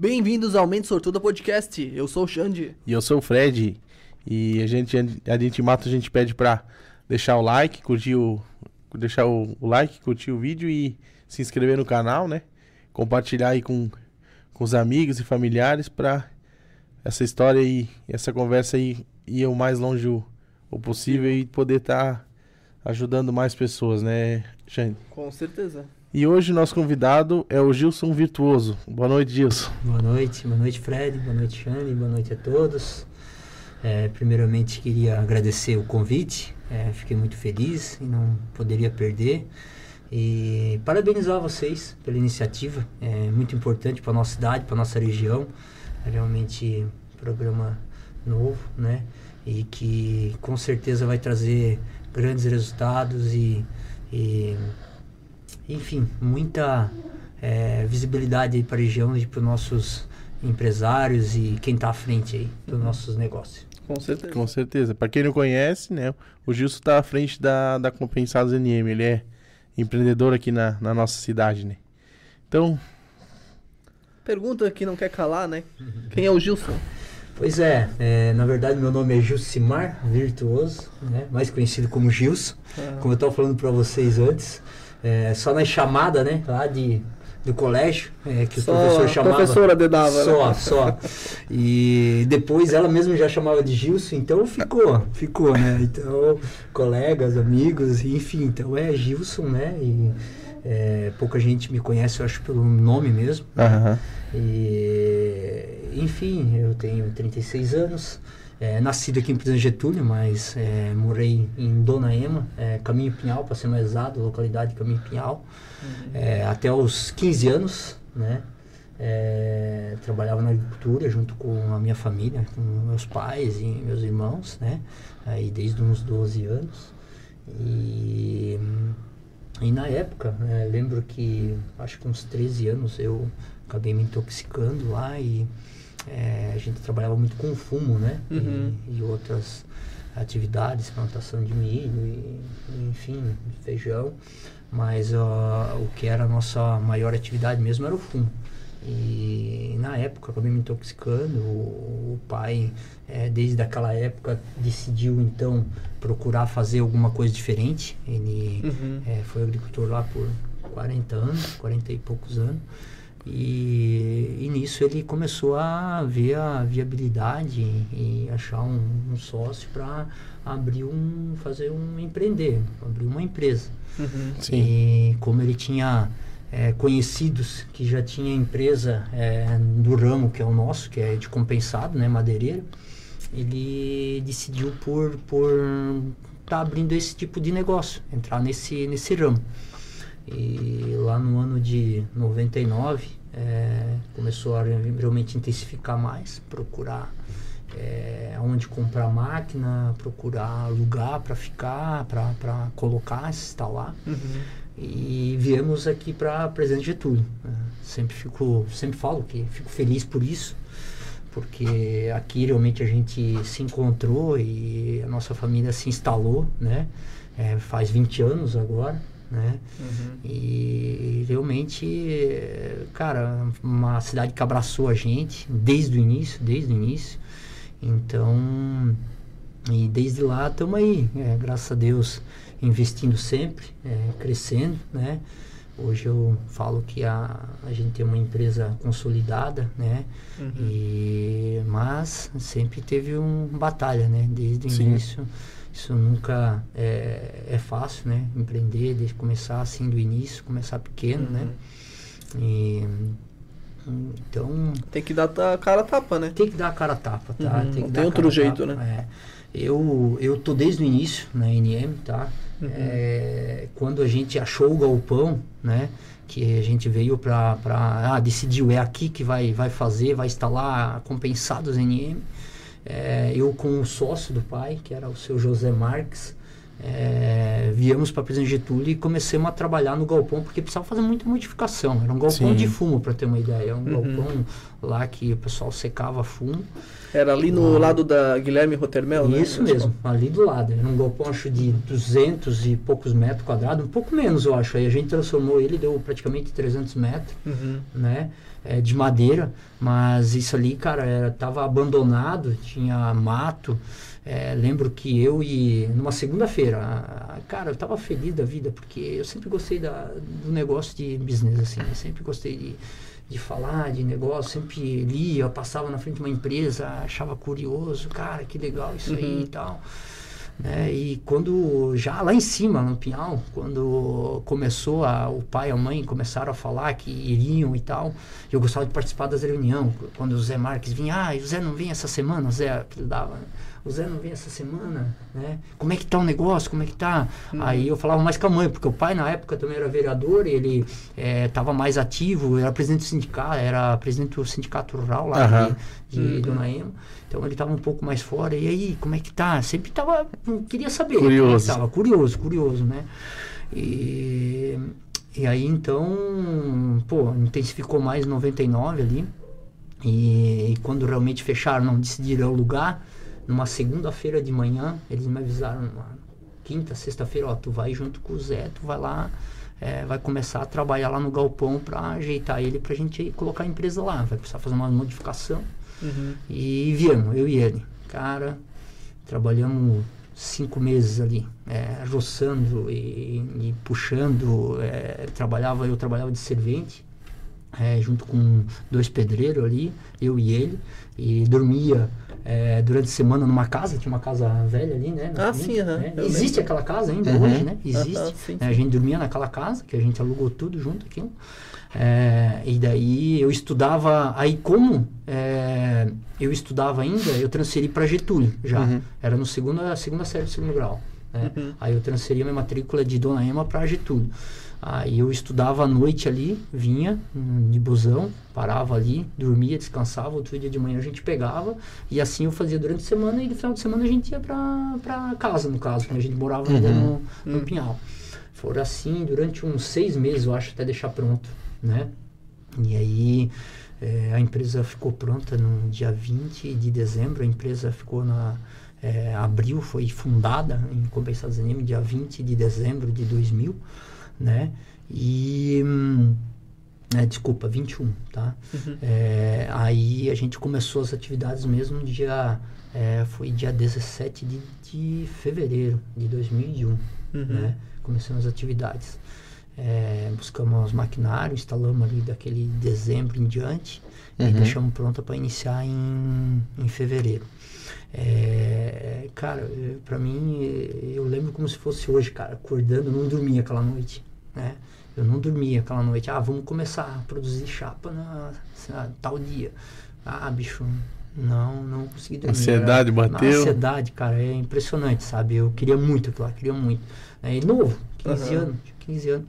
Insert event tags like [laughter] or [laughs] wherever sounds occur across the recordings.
Bem-vindos ao Mente Sortuda Podcast. Eu sou o Xande. E eu sou o Fred. E a gente, a gente mata, a gente pede pra deixar o like, curtir o. Deixar o, like, curtir o vídeo e se inscrever no canal, né? Compartilhar aí com, com os amigos e familiares pra essa história e essa conversa aí ir o mais longe o, o possível e poder estar tá ajudando mais pessoas, né, Xande? Com certeza. E hoje nosso convidado é o Gilson Virtuoso. Boa noite, Gilson. Boa noite, boa noite, Fred, boa noite, Xane, boa noite a todos. É, primeiramente, queria agradecer o convite, é, fiquei muito feliz e não poderia perder. E parabenizar vocês pela iniciativa, é muito importante para a nossa cidade, para a nossa região. É realmente programa novo, né? E que com certeza vai trazer grandes resultados e, e enfim, muita é, visibilidade para a região e para os nossos empresários e quem está à frente aí dos nossos negócios. Com certeza. Com certeza. Para quem não conhece, né, o Gilson está à frente da, da Compensados NM. Ele é empreendedor aqui na, na nossa cidade, né? Então... Pergunta que não quer calar, né? Quem é o Gilson? Pois é, é, na verdade meu nome é Gilcimar Virtuoso, né? mais conhecido como Gilson, ah. como eu estava falando para vocês antes é, só na chamada, né? Lá de, do colégio, é, que só o professor chamava. A professora dedava, Só, né? só. E depois ela mesma já chamava de Gilson, então ficou, ficou, né? Então, colegas, amigos, enfim, então é Gilson, né? E é, pouca gente me conhece, eu acho, pelo nome mesmo. Uhum. E, enfim, eu tenho 36 anos. É, nascido aqui em Presidente Getúlio, mas é, morei em Dona Ema, é, Caminho Pinhal, para ser mais exato, localidade Caminho Pinhal, uhum. É, até os 15 anos, né? É, trabalhava na agricultura junto com a minha família, com meus pais e meus irmãos, né? Aí desde uns 12 anos. E, e na época, né, lembro que acho que uns 13 anos eu acabei me intoxicando lá e é, a gente trabalhava muito com fumo, né? Uhum. E, e, outras atividades, plantação de milho, e, enfim, feijão. Mas uh, o que era a nossa maior atividade mesmo era o fumo. E na época acabei me intoxicando. O, o pai, é, desde aquela época, decidiu então procurar fazer alguma coisa diferente. Ele uhum. é, foi agricultor lá por 40 anos, 40 e poucos anos. E, e, nisso ele começou a ver a viabilidade e achar um, um sócio para abrir um, fazer um empreender, abrir uma empresa. Uhum, e como ele tinha é, conhecidos que já tinha empresa é, do ramo que é o nosso, que é de compensado, né, madeireiro, ele decidiu por por estar tá abrindo esse tipo de negócio, entrar nesse nesse ramo. E lá no ano de 99, é, começou a realmente intensificar mais, procurar é, onde comprar máquina, procurar lugar para ficar, para colocar, instalar. Uhum. E viemos aqui para Presidente Getúlio. Né? Sempre fico, sempre falo que fico feliz por isso, porque aqui realmente a gente se encontrou e a nossa família se instalou, né? É, faz 20 anos agora né? Uhum. E realmente, cara, uma cidade que abraçou a gente desde o início, desde o início. Então, e desde lá estamos aí, é, graças a Deus, investindo sempre, é, crescendo, né? Hoje eu falo que a, a gente tem uma empresa consolidada, né? Uhum. E, mas sempre teve uma batalha, né? Desde o Sim. início isso nunca é, é fácil, né? Empreender, de começar assim do início, começar pequeno, né? uhum. né? E, então... Tem que dar a cara a tapa, né? Tem que dar a cara a tapa, tá? Uhum. Tem, Não tem outro jeito, tapa, né? É. Eu, eu tô desde o início na NM, tá? Uhum. É, quando a gente achou o galpão, né? Que a gente veio para ah, decidiu, é aqui que vai, vai fazer, vai instalar compensados NM. É, eu com o sócio do pai, que era o seu José Marques, é, viemos para Presidente Getúlio e começamos a trabalhar no galpão porque precisava fazer muita modificação. Era um galpão Sim. de fumo, para ter uma ideia. Um uhum. galpão lá que o pessoal secava fumo. Era ali no Ah. lado da Guilherme Rotermel, né? Isso mesmo, ali do lado. Era um galpão, acho, de 200 e poucos metros quadrados, um pouco menos, eu acho. Aí a gente transformou ele, deu praticamente 300 metros, Uhum. né? é, de madeira, mas isso ali, cara, era, tava abandonado, tinha mato. É, lembro que eu e numa segunda-feira, cara, eu tava feliz da vida porque eu sempre gostei da, do negócio de business, assim, eu sempre gostei de, de falar de negócio, sempre lia, passava na frente de uma empresa, achava curioso, cara, que legal isso aí Uhum. e tal. né? E quando, já lá em cima, no Pinhal, quando começou, a, o pai e a mãe começaram a falar que iriam e tal, eu gostava de participar das reuniões. Quando o Zé Marques vinha, ah, o Zé não vem essa semana, o Zé apelidava, né? O Zé não vem essa semana, né? Como é que tá o negócio? Como é que tá? Aí eu falava mais com a mãe, porque o pai na época também era vereador, ele estava mais ativo, era presidente do sindicato, era presidente do sindicato rural lá de, de Dona Ema. Então ele estava um pouco mais fora. E aí, como é que tá? Sempre tava, queria saber. como é que Curioso. tava, curioso, curioso, né? E, e aí então, pô, intensificou mais em 99 ali. E, e quando realmente fecharam, não decidiram o lugar, numa segunda-feira de manhã, eles me avisaram, numa quinta, sexta-feira, ó, tu vai junto com o Zé, tu vai lá, é, vai começar a trabalhar lá no galpão pra ajeitar ele pra gente colocar a empresa lá. Vai precisar fazer uma modificação. Uhum. E viemos, eu e ele. Cara, trabalhamos cinco meses ali, é, roçando e, e puxando. é, trabalhava, eu trabalhava de servente, é, junto com dois pedreiros ali, eu e ele, e dormia é, durante a semana numa casa, tinha uma casa velha ali, né? Ah, frente, sim, né? Existe lembro. aquela casa ainda Uhum. hoje, né? Existe. Sim, né? A gente dormia naquela casa, que a gente alugou tudo junto aquilo. É, e daí eu estudava, aí como é, eu estudava ainda, eu transferi para Getúlio já. Uhum. Era no segunda, segunda série do segundo grau. né? Uhum. Aí eu transferi a minha matrícula de Dona Ema para Getúlio. Aí eu estudava à noite ali, vinha hum, de busão, parava ali, dormia, descansava, outro dia de manhã a gente pegava, e assim eu fazia durante a semana, e no final de semana a gente ia para casa, no caso, né? a gente morava ainda no, no Uhum. Pinhal. Foram assim durante uns seis meses, eu acho, até deixar pronto, né? E aí eh, a empresa ficou pronta no dia 20 de dezembro, a empresa ficou na... eh, abril, foi fundada em Compensados Anime, dia 20 de dezembro de 2000, né? E... hum, é, desculpa, 21, tá? Uhum. É, aí a gente começou as atividades mesmo dia... é, foi dia 17 de, de fevereiro de 2001, Uhum. né? Começamos as atividades. É, buscamos os maquinários, instalamos ali daquele dezembro em diante e Uhum. deixamos pronta para iniciar em, em fevereiro. É, cara, pra mim, eu lembro como se fosse hoje, cara, acordando, não dormia aquela noite, né? Eu não dormia aquela noite. Ah, vamos começar a produzir chapa na, sei lá, tal dia. Ah, bicho, não, não consegui dormir. Ansiedade Era- bateu. Ansiedade, cara, é impressionante, sabe? Eu queria muito aquilo lá, queria muito. É, e novo, 15 Aham. anos, tinha 15 anos.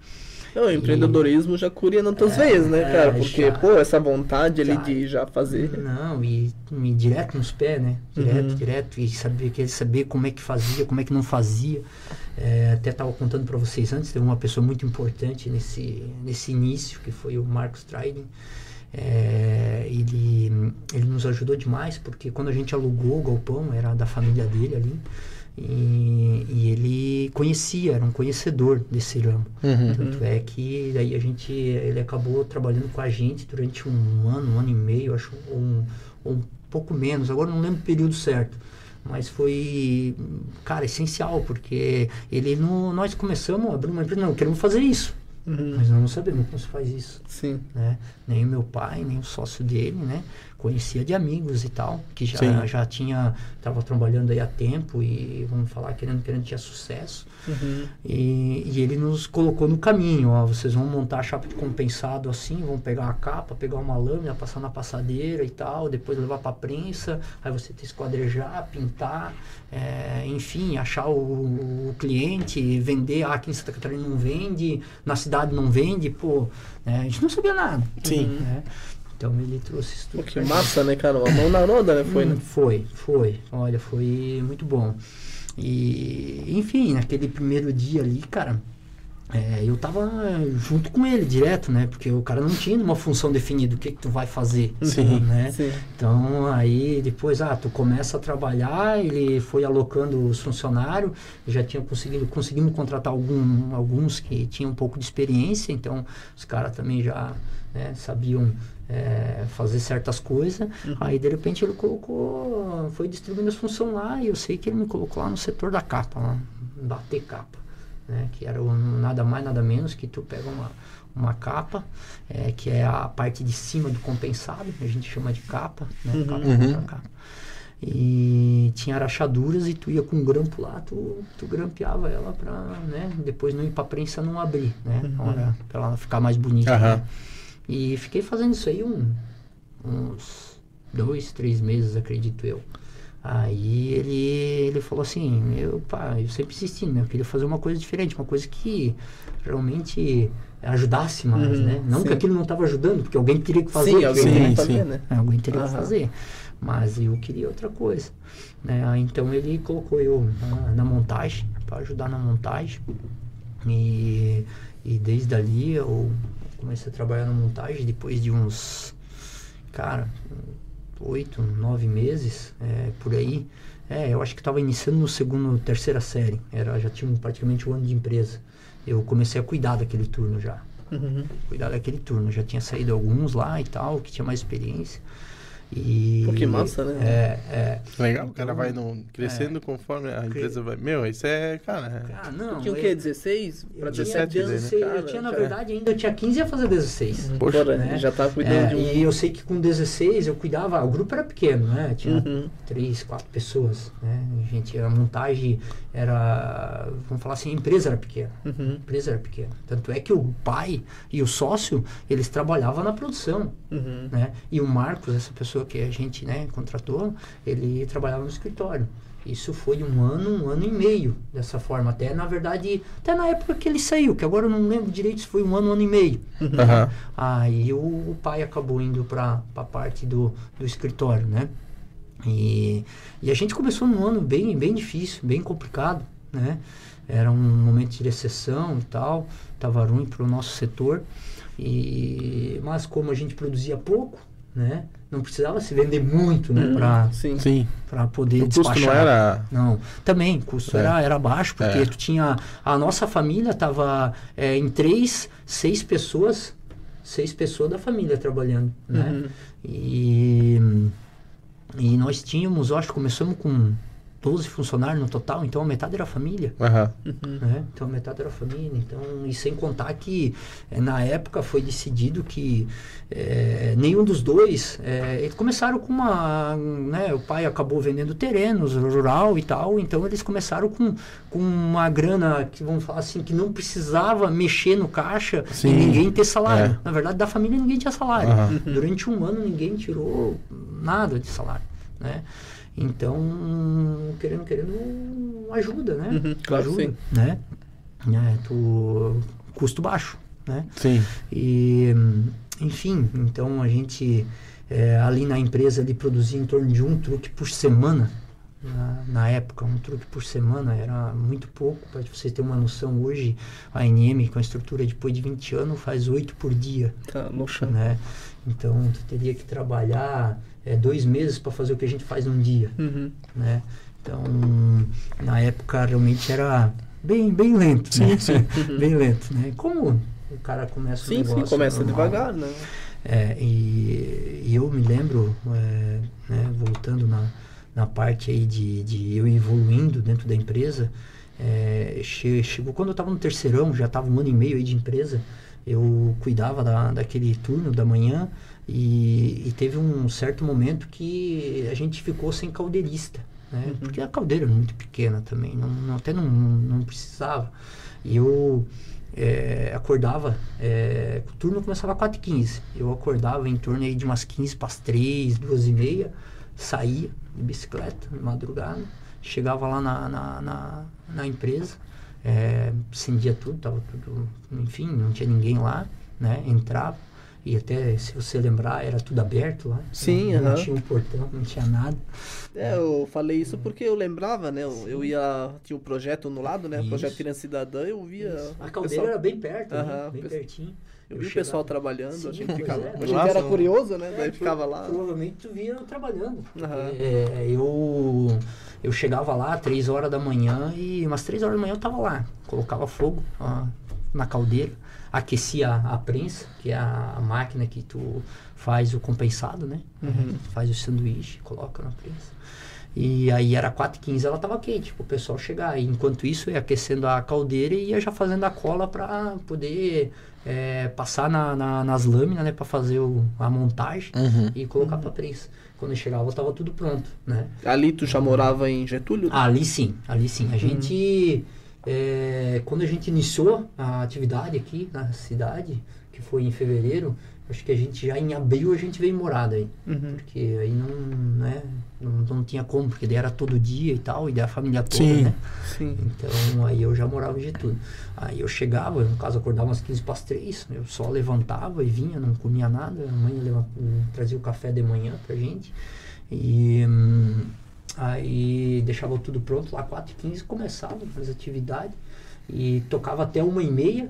Não, o empreendedorismo já curia nas tuas É, veias, né, é, cara? Porque, já. pô, essa vontade ali Já. de já fazer. Não, e, e direto nos pés, né? Direto, Uhum. direto. E saber, querer saber como é que fazia, como é que não fazia. É, até estava contando para vocês antes, teve uma pessoa muito importante nesse, nesse início, que foi o Marcos Triding. É, ele, ele nos ajudou demais, porque quando a gente alugou o galpão, era da família dele ali. E, e ele conhecia, era um conhecedor desse ramo. Uhum. Tanto é que daí a gente, ele acabou trabalhando com a gente durante um ano, um ano e meio, acho, ou um, ou um pouco menos, agora não lembro o período certo. Mas foi, cara, essencial, porque ele, no, nós começamos a abrir uma empresa, não, queremos fazer isso, Uhum. mas nós não sabemos como se faz isso. Sim. Né? Nem o meu pai, nem o sócio dele, né? Conhecia de amigos e tal, que já, Sim. já tinha, estava trabalhando aí há tempo e, vamos falar, querendo, querendo tinha sucesso. Uhum. E, e ele nos colocou no caminho, ó, vocês vão montar a chapa de compensado assim, vão pegar a capa, pegar uma lâmina, passar na passadeira e tal, depois levar para prensa, aí você tem que esquadrejar, pintar, é, enfim, achar o, o cliente, vender, ah, aqui em Santa Catarina não vende, na cidade não vende, pô, né, a gente não sabia nada. Sim. né? Então ele trouxe isso Pô, tudo que pra gente. massa, né, cara? A mão na roda, né? Foi, Hum, né? Foi, foi. Olha, foi muito bom. E, enfim, naquele primeiro dia ali, cara, é, eu tava junto com ele direto, né? Porque o cara não tinha uma função definida, o que que tu vai fazer, Sim. né? Sim. Então aí depois, ah, tu começa a trabalhar, ele foi alocando os funcionários, já tinha conseguido, conseguimos contratar algum, alguns que tinham um pouco de experiência, então os caras também já né, sabiam é, fazer certas coisas. Aí de repente ele colocou, foi distribuindo as funções lá e eu sei que ele me colocou lá no setor da capa, lá, bater capa. Né, que era o- nada mais, nada menos que tu pega uma, uma capa, é, que é a parte de cima do compensado, a gente chama de capa, né, capa Uhum. capa. E tinha rachaduras e tu ia com um grampo lá, tu, tu grampeava ela pra, né, depois não ir pra prensa não abrir, né, na hora, pra ela ficar mais bonita. Aham. né. E fiquei fazendo isso aí um, uns dois, três meses, acredito eu. Aí ele, ele falou assim, eu, pá, eu sempre insisti, né? Eu queria fazer uma coisa diferente, uma coisa que realmente ajudasse mais, Uhum, né? Não que sim. aquilo não estava ajudando, porque alguém teria que fazer. Sim, alguém Sim, tem alguém- que fazer, né? é, alguém teria que Aham. fazer. Mas eu queria outra coisa. Né? Então ele colocou eu na, na montagem, para ajudar na montagem. E, e desde ali eu comecei a trabalhar na montagem depois de uns, cara, oito, nove meses, é, por aí. É, eu acho que estava iniciando no segundo, terceira série. Era, já tinha praticamente um ano de empresa. Eu comecei a cuidar daquele turno já Uhum. cuidar daquele turno. Já tinha saído alguns lá e tal, que tinha mais experiência. E. Pô, que massa, né? É, é. Legal, o cara vai no, crescendo conforme a empresa vai. Meu, isso é, cara. Ah, não. Tinha o quê? 16? eu Pra tinha 17 daí, né? 16, eu Cara, tinha, na verdade, ainda eu tinha 15 e ia fazer 16. Poxa, Fora, né? Já tava cuidando É, de um... E eu sei que com 16 eu cuidava, o grupo era pequeno, né? Tinha Uhum. três, quatro pessoas, né? A gente, a montagem era, vamos falar assim, a empresa era pequena. A Uhum. empresa era pequena. Tanto é que o pai e o sócio, eles trabalhavam na produção, Uhum. né? E o Marcos, essa pessoa que a gente, né, contratou, ele trabalhava no escritório. Isso foi um ano, um ano e meio dessa forma. Até, na verdade, até na época que ele saiu, que agora eu não lembro direito se foi um ano, um ano e meio. Aham. Aí o, o pai acabou indo para a parte do, do escritório, né? E, e a gente começou num ano bem, bem difícil, bem complicado, né? Era um momento de recessão e tal, estava ruim para o nosso setor. E, mas como a gente produzia pouco, né? Não precisava se vender muito, né? Para Sim. Sim. poder O custo despachar. não era. Não, também, o custo É. era, era baixo, porque É. tu tinha. A nossa família estava em três, seis pessoas, seis pessoas da família trabalhando, né? Uhum. E, e nós tínhamos, eu acho que começamos com 12 funcionários no total, então a metade era família. Aham. Né? Então a metade era família. Então, e sem contar que eh, na época foi decidido que eh, nenhum dos dois. eh, eles começaram com uma. Né, o pai acabou vendendo terrenos, rural e tal. Então eles começaram com, com uma grana que vamos falar assim, que não precisava mexer no caixa Sim. e ninguém ter salário. É. Na verdade, da família ninguém tinha salário. Aham. Durante um ano ninguém tirou nada de salário. Né? Então, querendo, querendo, ajuda, né? Uhum, claro ajuda, sim. né? É, tu, custo baixo, né? Sim. E, enfim, então a gente é, ali na empresa ali produzia em torno de um truque por semana. Na, na época, um truque por semana era muito pouco. Para vocês terem uma noção, hoje a NM, com a estrutura depois de 20 anos, faz oito por dia Tá no chão. né? Então, tu teria que trabalhar é, dois meses para fazer o que a gente faz num dia, Uhum. né? Então, na época realmente era bem, bem lento, né? [laughs] bem lento, né? Como o cara começa o Sim, sim, negócio começa normal, devagar, né? é, e, e eu me lembro, é, né, voltando na, na parte aí de, de eu evoluindo dentro da empresa, é, che- chegou quando eu estava no terceirão, já estava um ano e meio aí de empresa, eu cuidava da, daquele turno da manhã e, e teve um certo momento que a gente ficou sem caldeirista, né? Porque a caldeira é muito pequena também, não, não- até não, não precisava. E eu é, acordava, é, o turno começava às 4h15. Eu acordava em torno aí de umas 15 para as 3, 2 e meia, saía de bicicleta, de madrugada, chegava lá na, na, na, na empresa, é, acendia tudo, tava tudo, enfim, não tinha ninguém lá, né? Entrava, E até, se você lembrar, era tudo aberto lá. Sim, não, não tinha um portão, não tinha nada. É, eu falei isso porque eu lembrava, né? Eu, eu ia. Tinha um projeto no lado, né? O projeto Isso. Criança Cidadã, eu via. A caldeira pessoal- era bem perto, né? Aham, bem pertinho. Eu vi o pessoal trabalhando, Sim, a gente ficava. é. A gente era curioso, né? É, Daí ficava lá. Provavelmente tu via trabalhando. Aham. É, eu, eu chegava lá três horas da manhã e umas três horas da manhã eu tava lá. Colocava fogo ó, na caldeira, aquecia a, a prensa, que é a, a máquina que tu faz o compensado, né? Uhum. Faz o sanduíche, coloca na prensa. E aí era 4h15, ela tava quente pro pessoal chegar. E enquanto isso, ia aquecendo a caldeira e ia já fazendo a cola para poder é, passar na, na- nas lâminas, né? Para fazer o- a montagem Uhum. e colocar pra prensa. Quando eu chegava, tava tudo pronto, né? Ali tu já morava em Getúlio? Ali sim, ali sim. A gente, é, quando a gente iniciou a atividade aqui na cidade, que foi em fevereiro, acho que a gente já em abril a gente veio morar daí. Uhum. Porque aí não, né, não, não tinha como, porque daí era todo dia e tal, e daí a família toda, Sim. né? Sim. Então aí eu já morava em Getúlio. Aí eu chegava, no caso acordava umas 15 para as 3, eu só levantava e vinha, não comia nada. A mãe leva, trazia o café de manhã pra gente. E hum, aí deixava tudo pronto, lá 4 e 15 começava as atividades e tocava até uma e meia.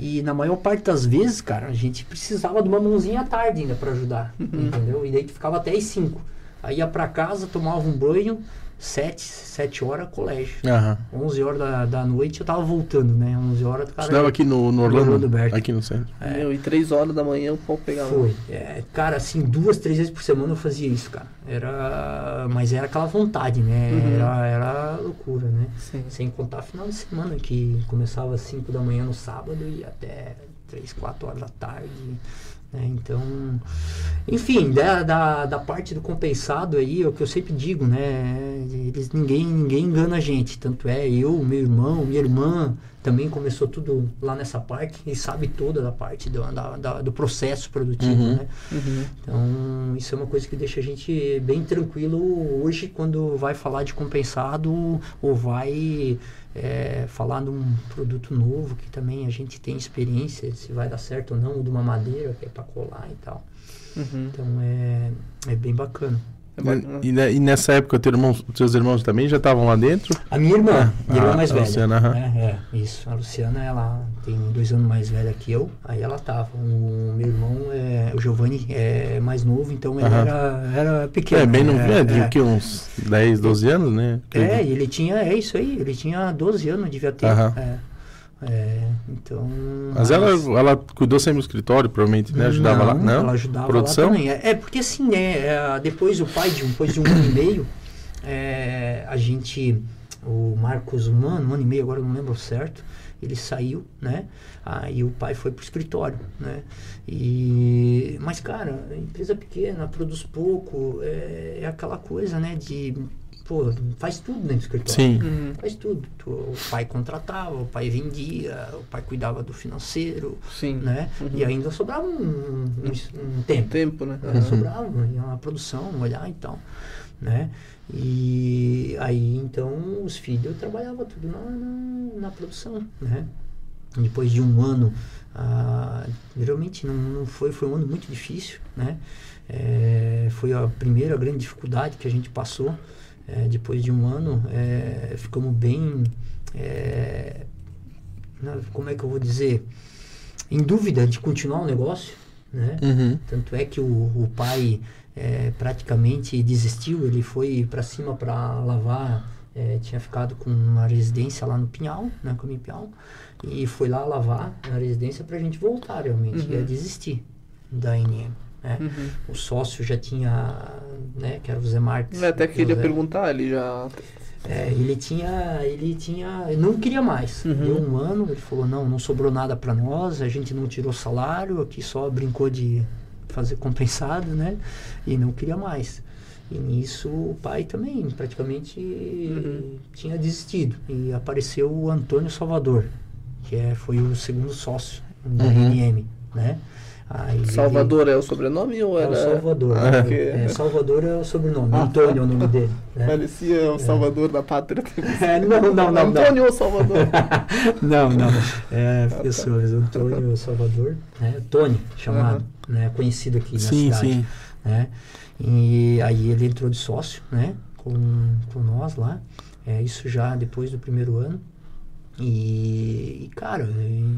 E na maior parte das vezes, cara, a gente precisava de uma mãozinha à tarde ainda para ajudar, entendeu? E daí tu ficava até as 5. Aí ia para casa, tomava um banho, 7, 7 horas colégio. Aham. 11 horas da, da noite eu tava voltando, né? 11 horas do cara. Estudava aqui no, no Orlando, Orlando Berto. aqui no centro. Meu, e três horas da manhã o pau pegava. Foi. É, cara, assim, duas, três vezes por semana eu fazia isso, cara. Era. Mas era aquela vontade, né? Uhum. Era, era loucura, né? Sim. Sem contar final de semana, que começava às 5 da manhã no sábado e até 3, 4 horas da tarde. Né? Então, enfim, da, da, da parte do compensado aí, é o que eu sempre digo, né? Eles, ninguém, ninguém engana a gente. Tanto é eu, meu irmão, minha irmã também começou tudo lá nessa parte e sabe toda da parte do, da, da- do processo produtivo, Uhum. né? Uhum. Então, isso é uma coisa que deixa a gente bem tranquilo hoje quando vai falar de compensado ou vai é, falar de um produto novo que também a gente tem experiência se vai dar certo ou não, ou de uma madeira que é para colar e tal. Uhum. Então, é, é bem bacana. É bacana. E, ne- e nessa época, teu irmão, teus irmãos também já estavam lá dentro? A minha irmã, minha irmã Ah, mais a velha. Luciana, né? É, isso. A Luciana, ela tem dois anos mais velha que eu. Aí ela tava. O meu irmão, é, o Giovanni, é mais novo, então ele era, era pequeno. é, bem novinho, é, é, de é. o quê? Uns 10, 12 anos, né? É, e ele tinha, é isso aí, ele tinha 12 anos, devia ter. É, É, então. Mas ela, ela cuidou sempre do escritório, provavelmente, né? Ajudava lá? Não? Ela ajudava Produção? também. É, é porque assim, né? é, depois o pai, de, depois de um ano e meio, é, a gente. O Marcos, um ano, um ano e meio, agora eu não lembro certo. Ele saiu, né? Aí o pai foi pro escritório, né? E, mas, cara, empresa pequena, produz pouco, é, é aquela coisa, né? De, pô, faz tudo dentro do escritório. Sim. Uhum. Faz tudo. Tu- O pai contratava, o pai vendia, o pai cuidava do financeiro, Sim. né? Uhum. E ainda sobrava um, um, um tempo. Tempo, né? né? Sobrava, ia uma produção, olhar e tal, né? E aí, então, os filhos trabalhavam tudo na, na, na produção, né? Depois de um ano, ah, geralmente não, não foi, foi um ano muito difícil, né? É, foi a primeira grande dificuldade que a gente passou. É, depois de um ano, é, ficamos bem, é, como é que eu vou dizer, em dúvida de continuar o negócio, né? Uhum. Tanto é que o, o pai é, praticamente desistiu, ele foi para cima para lavar, é, tinha ficado com uma residência lá no Pinhal, na Caminho Pinhal, e foi lá lavar na residência para a gente voltar realmente, Uhum. ia desistir da NM. Né? Uhum. O sócio já tinha, né, que era o Zé Marques. Eu até queria José. perguntar, ele já. É, ele tinha, ele tinha, ele não queria mais. Uhum. Deu um ano, ele falou não, não sobrou nada para nós, a gente não tirou salário, aqui só brincou de fazer compensado, né? E não queria mais. E nisso o pai também praticamente Uhum. tinha desistido. E apareceu o Antônio Salvador, que é, foi o segundo sócio da Uhum. NM, né? Aí ele- Salvador é o sobrenome ou é era. o Salvador. Ah, né? ok. É, Salvador é o sobrenome, Ah, Antônio é o nome dele. né? Parecia o Salvador da pátria. [laughs] É, não, não, não, não. Antônio ou Salvador? [laughs] Não, não. É, tá. pessoas, Antônio Salvador, né? Tony, chamado. né, conhecido aqui na Sim, cidade. sim. né? E aí ele entrou de sócio, né? Com, com nós lá. É, isso já depois do primeiro ano. E, e, cara, e,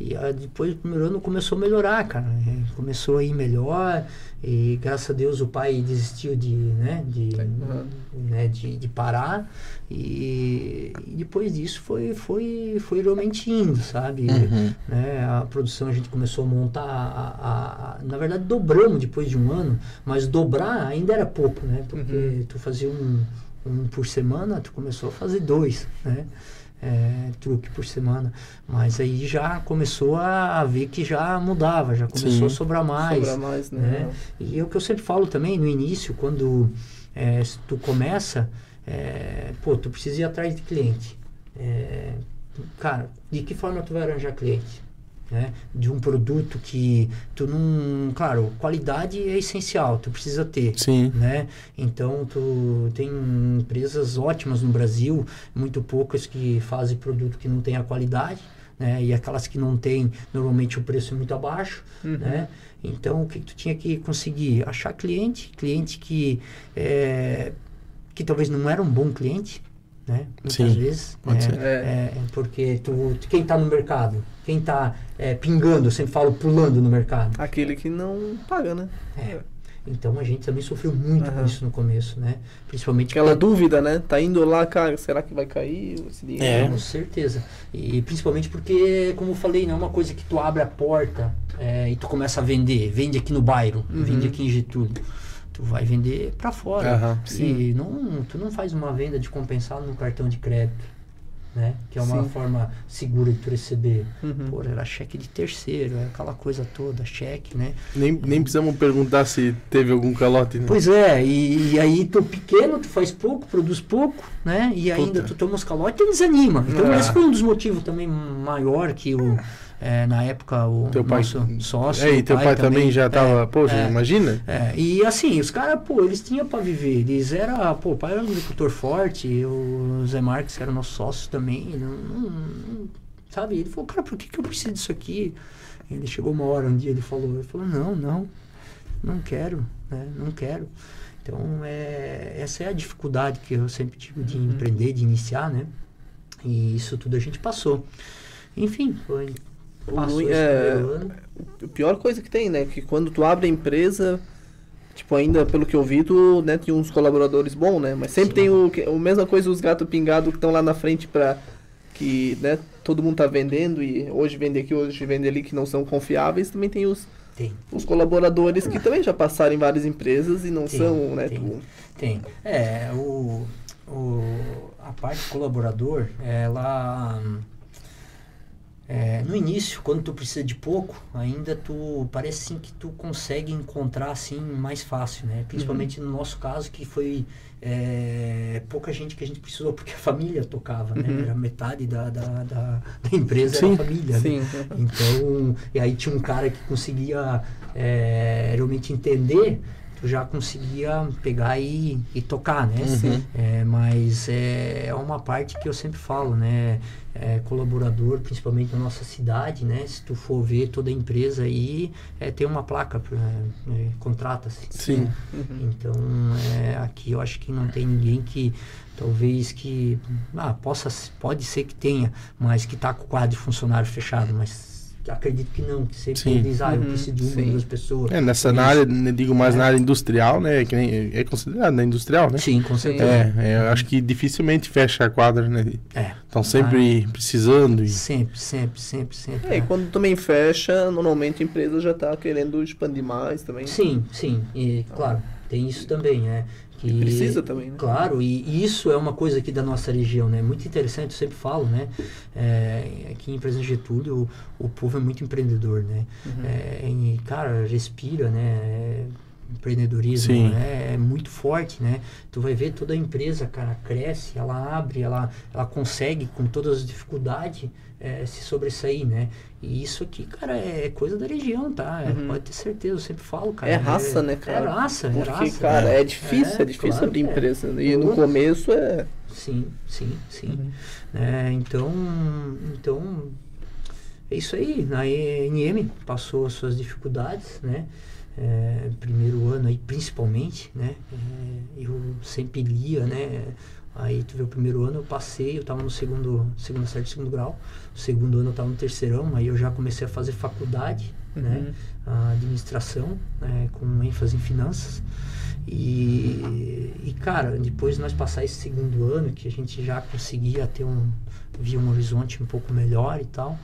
e, ah, depois do primeiro ano começou a melhorar, cara. É, começou a ir melhor. E graças a Deus o pai desistiu de, né, de, Uhum. né, de, de parar. E, e depois disso foi, foi, foi realmente indo, sabe? Uhum. né, a produção a gente começou a montar, a, a- a- na verdade dobramos depois de um ano, mas dobrar ainda era pouco, né? Porque Uhum. tu fazia um, um por semana, tu começou a fazer dois, né? É, truque por semana, mas aí já começou a, a ver que já mudava, já começou Sim. a sobrar mais, Sobra mais, né? né? E é o que eu sempre falo também no início, quando é, tu começa, é, pô, tu precisa ir atrás de cliente. É, cara, de que forma tu vai arranjar cliente? Né? De um produto que tu não. Claro, qualidade é essencial, tu precisa ter Sim. né? Então tu tem empresas ótimas no Brasil, muito poucas que fazem produto que não tem a qualidade, né? E aquelas que não têm, normalmente o preço é muito abaixo, Uhum. né? Então o que, que tu tinha que conseguir? Achar cliente, cliente que é, que talvez não era um bom cliente, né? Muitas Sim, vezes, pode né? ser. É. É, porque tu, quem está no mercado, quem está pingando, eu sempre falo pulando no mercado, Aquele que não paga, né? é. Então a gente também sofreu muito com isso no começo, né? Principalmente Aquela porque- dúvida, né? Tá indo lá, cara, será que vai cair esse dinheiro? É. Com certeza. E principalmente porque, como eu falei, não é uma coisa que tu abre a porta é, e tu começa a vender. Vende aqui no bairro, Uhum. vende aqui em Getúlio. Tu vai vender para fora. Aham, e não, tu não faz uma venda de compensado no cartão de crédito. Né? Que é uma Sim. forma segura de tu receber. Uhum. Pô, era cheque de terceiro, é aquela coisa toda, cheque, né? Nem, nem precisamos perguntar se teve algum calote, né? Pois é, e, e aí tu pequeno, tu faz pouco, produz pouco, né? E ainda Puta. tu toma os calotes e desanima. Então Ah. esse foi um dos motivos também maior que o, é, na época, o Teu pai- nosso sócio. É, e teu pai, também já tava, poxa, é. imagina? É, e assim, os caras, pô, eles tinham pra viver. Eles eram, pô, o pai era um agricultor forte, o Zé Marques, que era nosso sócio também, não, não- não- sabe? Ele falou, cara, por que, que eu preciso disso aqui? Ele chegou uma hora, um dia, ele falou, ele falou, não, não, não quero, né? Não quero. Então, é, essa é a dificuldade que eu sempre tive de empreender, de iniciar, né? E isso tudo a gente passou. Enfim, foi. O Passou é- primeiro ano. A pior coisa que tem, né? Que quando tu abre a empresa, tipo, ainda pelo que eu vi, tu né, tem uns colaboradores bons, né? Mas sempre Sim. tem o, a mesma coisa os gatos pingados que estão lá na frente pra. Que, né, todo mundo tá vendendo e hoje vende aqui, hoje vende ali, que não são confiáveis. Também tem os, Tem. os colaboradores que também já passaram em várias empresas e não Tem, são, né? tem. tu- Tem. É, o, o, a parte colaborador, ela. É, no início, quando tu precisa de pouco, ainda tu parece assim que tu consegue encontrar assim mais fácil, né? Principalmente no nosso caso que foi é, pouca gente que a gente precisou porque a família tocava, né? Uhum. Era metade da, da, da, da empresa Sim, era a família. né? Sim. Então, e aí tinha um cara que conseguia é, realmente entender, tu já conseguia pegar e, e tocar, né? Uhum. É, mas é, é uma parte que eu sempre falo, né? É, colaborador, principalmente na nossa cidade, né? Se tu for ver toda a empresa aí, é, tem uma placa, é, contrata-se. Sim. né? Uhum. Então, é, aqui eu acho que não tem ninguém que talvez que ah, possa pode ser que tenha, mas que tá com o quadro de funcionário fechado, mas acredito que não, que sempre Sim. diz, ah, eu Uhum, preciso de uma, duas pessoas. É, nessa na área, né, digo mais É. na área industrial, né? Que nem, é considerado na industrial, né? Sim, com certeza. É, é, eu acho que dificilmente fecha a quadra, né? É. Estão sempre precisando e... Sempre, sempre, sempre, sempre. É, e né? quando também fecha, normalmente a empresa já tá querendo expandir mais também. Sim, sim, e claro, tem isso também, né? Que, Precisa também, né? Claro, e, e isso é uma coisa aqui da nossa região, né? Muito interessante, eu sempre falo, né? É, aqui em Presidente Getúlio, o, o povo é muito empreendedor, né? Uhum. É, e, cara, respira, né? É, empreendedorismo, né? É muito forte, né? Tu vai ver toda a empresa, cara, cresce, ela abre, ela, ela consegue, com todas as dificuldades, é, se sobressair, né? E isso aqui, cara, é coisa da região, tá? É, Uhum. Pode ter certeza, eu sempre falo, cara. É raça, né, cara? É raça, é Porque, raça. cara, né? é difícil, é, É, difícil claro abrir é. empresa. E no começo é. Sim, sim, sim. Uhum. É, então, então é isso aí. Na NM passou as suas dificuldades, né? É, primeiro ano aí principalmente, né? É, eu sempre lia, né? Aí tu vê o primeiro ano eu passei, eu estava no segundo, segundo certo segundo grau. O segundo ano eu estava no terceirão, aí eu já comecei a fazer faculdade, né? uhum. né? A administração, né? com ênfase em finanças. E, e, cara, depois de nós passar esse segundo ano, que a gente já conseguia ter um, via um horizonte um pouco melhor e tal,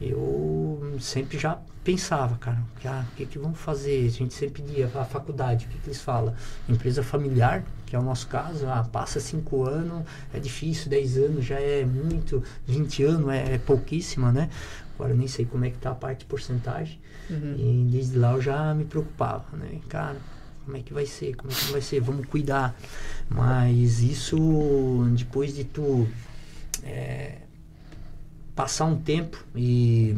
eu sempre já pensava, cara, que, ah, o que, que vamos fazer? A gente sempre pedia a faculdade, o que, que eles falam? Empresa familiar, que é o nosso caso, ah, passa cinco anos, é difícil, dez anos já é muito, 20 anos é, é pouquíssima, né? Agora nem sei como é que tá a parte de porcentagem. Uhum. E desde lá eu já me preocupava, né? Cara, como é que vai ser? Como é que vai ser? Vamos cuidar. Mas isso, depois de tu é, passar um tempo e,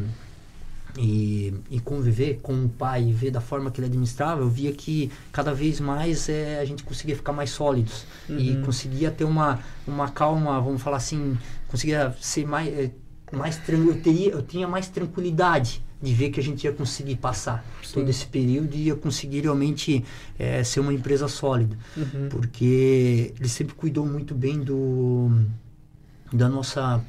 e, e, conviver com o pai e ver da forma que ele administrava, eu via que cada vez mais é, a gente conseguia ficar mais sólidos uhum. e conseguia ter uma, uma calma, vamos falar assim, conseguia ser mais, é, mais eu, teria, eu tinha mais tranquilidade de ver que a gente ia conseguir passar Sim. todo esse período e ia conseguir realmente é, ser uma empresa sólida. Uhum. Porque ele sempre cuidou muito bem do da nossa,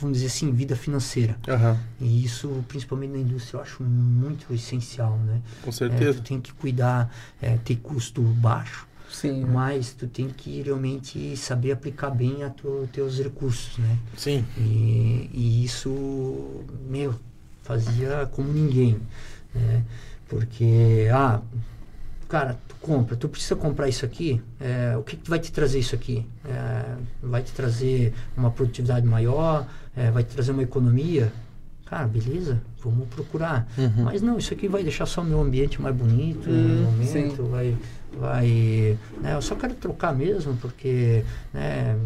vamos dizer assim, vida financeira. Uhum. E isso, principalmente na indústria, eu acho muito essencial, né? Com certeza. É, tu tem que cuidar, é, ter custo baixo. Sim. Mas tu tem que realmente saber aplicar bem a tu, teus recursos, né? Sim. E, e isso, meu, fazia como ninguém, né? Porque, ah, cara, tu compra, tu precisa comprar isso aqui, é, o que, que vai te trazer isso aqui? É, vai te trazer uma produtividade maior, é, vai te trazer uma economia? Cara, beleza, vamos procurar. Uhum. Mas não, isso aqui vai deixar só o meu ambiente mais bonito hum, no momento, vai, vai, né, eu só quero trocar mesmo, porque, né,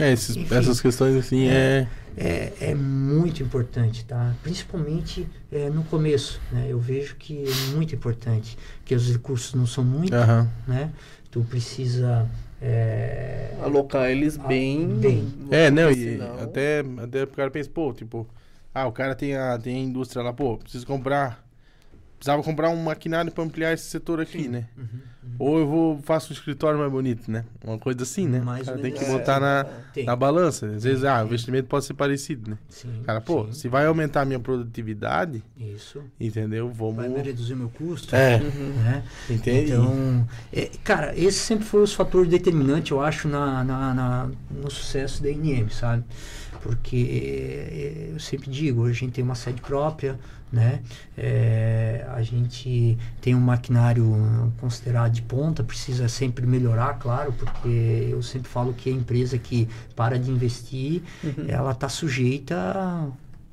é, esses, essas questões assim é, é... é... Muito importante, tá? Principalmente é, no começo, né? Eu vejo que é muito importante, que os recursos não são muito, uhum. né? Tu precisa... É, Alocar eles bem... bem. É, não, e até, até o cara pensa, pô, tipo... Ah, o cara tem a, tem a indústria lá, pô, preciso comprar precisava comprar um maquinário para ampliar esse setor aqui, Sim. né? Uhum, uhum. Ou eu vou faço um escritório mais bonito, né? Uma coisa assim, né? Mais cara tem que botar é, na, na balança. Às vezes, ah, o investimento pode ser parecido, né? Sim, cara, pô, sim. se vai aumentar a minha produtividade, isso, entendeu? Vamos vai me reduzir meu custo, é, uhum. [laughs] né? Entende? Então, é, cara, esse sempre foi os fatores determinantes, eu acho, na, na, na no sucesso da INM, sabe? Porque é, eu sempre digo, hoje a gente tem uma sede própria né? É, a gente tem um maquinário considerado de ponta, precisa sempre melhorar, claro, porque eu sempre falo que a empresa que para de investir, uhum. ela está sujeita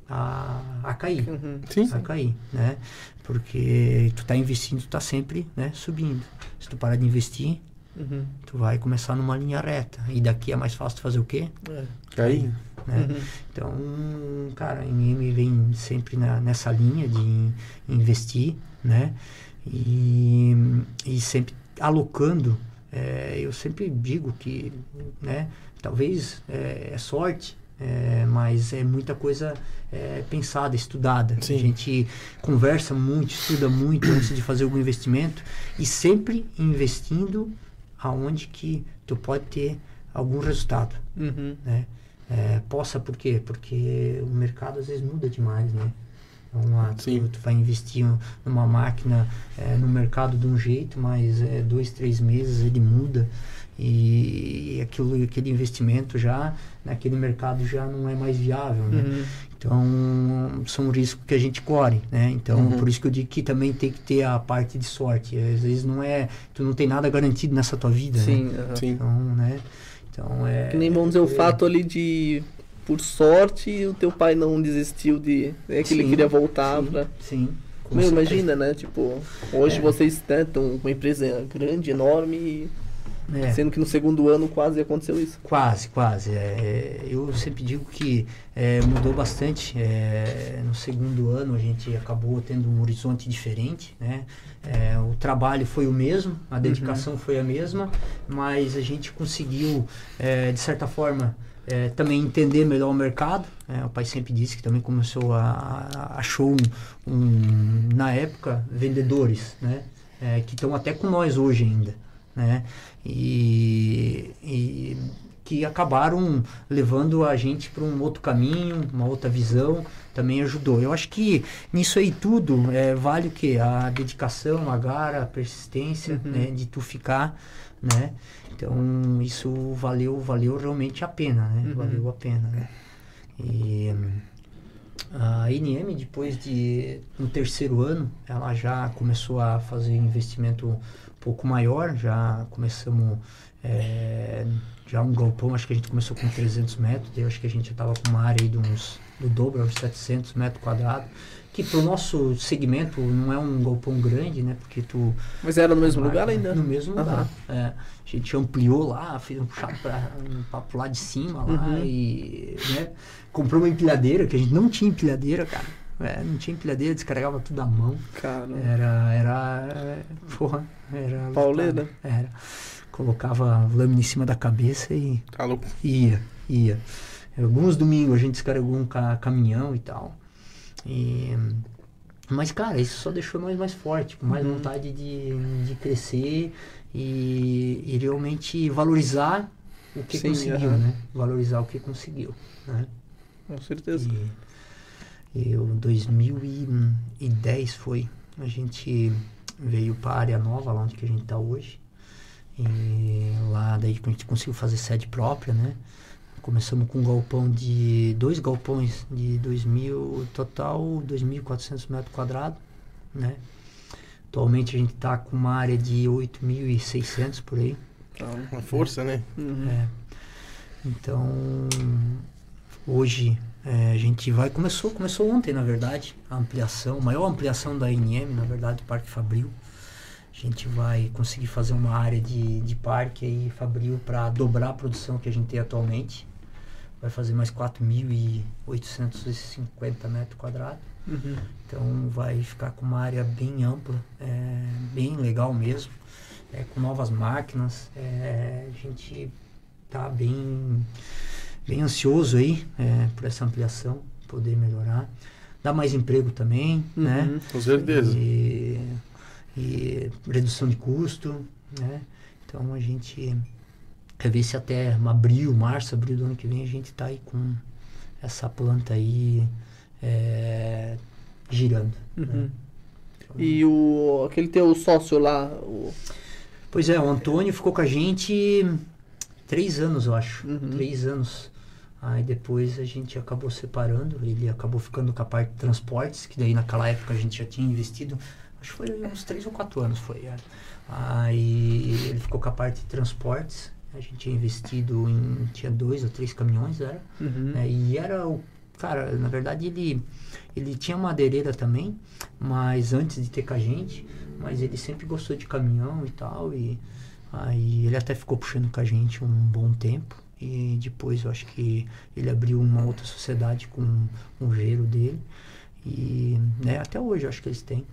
a, a cair, uhum. a cair, né? Porque tu está investindo, tu está sempre né, subindo. Se tu parar de investir, uhum. tu vai começar numa linha reta. E daqui é mais fácil fazer o quê? É. Cair. Né? Uhum. Então, cara, a MM vem sempre na, nessa linha de investir, né? E, e sempre alocando. É, eu sempre digo que, né? Talvez é, é sorte, é, mas é muita coisa é, pensada, estudada. Sim. A gente conversa muito, estuda muito antes de fazer algum investimento e sempre investindo aonde que tu pode ter algum resultado, uhum. né? É, possa por quê? Porque o mercado às vezes muda demais, né? Então, ah, tu, tu, vai investir numa máquina é, no mercado de um jeito, mas é, dois, três meses ele muda e, e aquilo, aquele investimento já naquele mercado já não é mais viável, né? Uhum. Então, são riscos que a gente corre, né? Então, uhum. por isso que eu digo que também tem que ter a parte de sorte. Às vezes não é, tu não tem nada garantido nessa tua vida, Sim, né? Uhum. Sim. Então, né? Então é. Que nem vamos dizer o fato ali de. Por sorte, o teu pai não desistiu de. É que sim, ele queria voltar sim, pra. Sim. Meu, imagina, né? Tipo, hoje é. vocês estão né, com uma empresa grande, enorme e É. Sendo que no segundo ano quase aconteceu isso. Quase, quase. É, eu sempre digo que é, mudou bastante. É, no segundo ano a gente acabou tendo um horizonte diferente, né? É, o trabalho foi o mesmo, a dedicação foi a mesma, mas a gente conseguiu, é, de certa forma, é, também entender melhor o mercado. É, o pai sempre disse que também começou a, a achou um, um, na época vendedores, né? É, que estão até com nós hoje ainda, né? E, e que acabaram levando a gente para um outro caminho, uma outra visão, também ajudou. Eu acho que nisso aí tudo é, vale o que? A dedicação, a gara, a persistência, Uhum. né? De tu ficar, né? Então isso valeu, valeu realmente a pena, né? Uhum. Valeu a pena, né? E a NM depois de no terceiro ano ela já começou a fazer investimento pouco maior, já começamos é, já um galpão, acho que a gente começou com 300 metros, daí acho que a gente já estava com uma área aí de uns do dobro, uns 700 metros quadrados, que para o nosso segmento não é um galpão grande, né? Porque tu Mas era no mesmo Marca, lugar ainda? No mesmo Aham. lugar. É, a gente ampliou lá, fez um puxado para um papo lá de cima lá Uhum. e né, comprou uma empilhadeira, que a gente não tinha empilhadeira, cara. É, não tinha empilhadeira, descarregava tudo à mão. Era, era, é, porra, era... Pauleira. Era. Colocava lâmina em cima da cabeça e Tá louco. Ia, ia. Alguns domingos a gente descarregou um ca- caminhão e tal. E, mas, cara, isso só deixou nós mais fortes, com mais Uhum. vontade de, de crescer e, e realmente valorizar o que Sim, conseguiu, né? Valorizar o que conseguiu, né? com certeza. E eu, 2010 foi, a gente veio para a área nova, lá onde que a gente está hoje. E lá daí a gente conseguiu fazer sede própria, né? Começamos com um galpão de dois galpões de 2000, total 2.400 metros quadrados, né? Atualmente a gente está com uma área de 8.600 por aí. Tá. Uma força, né? É. Então, hoje é, a gente vai. Começou, começou ontem, na verdade, a ampliação, maior ampliação da NM, na verdade, do Parque Fabril. A gente vai conseguir fazer uma área de, de parque aí, Fabril, para dobrar a produção que a gente tem atualmente. Vai fazer mais 4.850 metros quadrados. Uhum. Então vai ficar com uma área bem ampla, é, bem legal mesmo, é, com novas máquinas. é, a gente tá bem, bem ansioso aí é, por essa ampliação, poder melhorar. Dá mais emprego também, né? Uhum. Com certeza. E, e redução de custo, né? Então a gente quer ver se até abril, março, abril do ano que vem a gente tá aí com essa planta aí é, girando. Uhum. né? E o aquele teu sócio lá, o Pois é, o Antônio ficou com a gente três anos, eu acho. Uhum. Três anos. Aí depois a gente acabou separando, ele acabou ficando com a parte de transportes, que daí naquela época a gente já tinha investido, acho que foi uns três ou quatro anos, foi. é. Aí ele ficou com a parte de transportes, a gente tinha investido em, tinha dois ou três caminhões, era. Uhum. né? E era o. Cara, na verdade ele, ele tinha madeireira também, mas antes de ter com a gente, mas ele sempre gostou de caminhão e tal. E aí ele até ficou puxando com a gente um bom tempo. E depois eu acho que ele abriu uma outra sociedade com um gero dele. E né, até hoje eu acho que eles têm.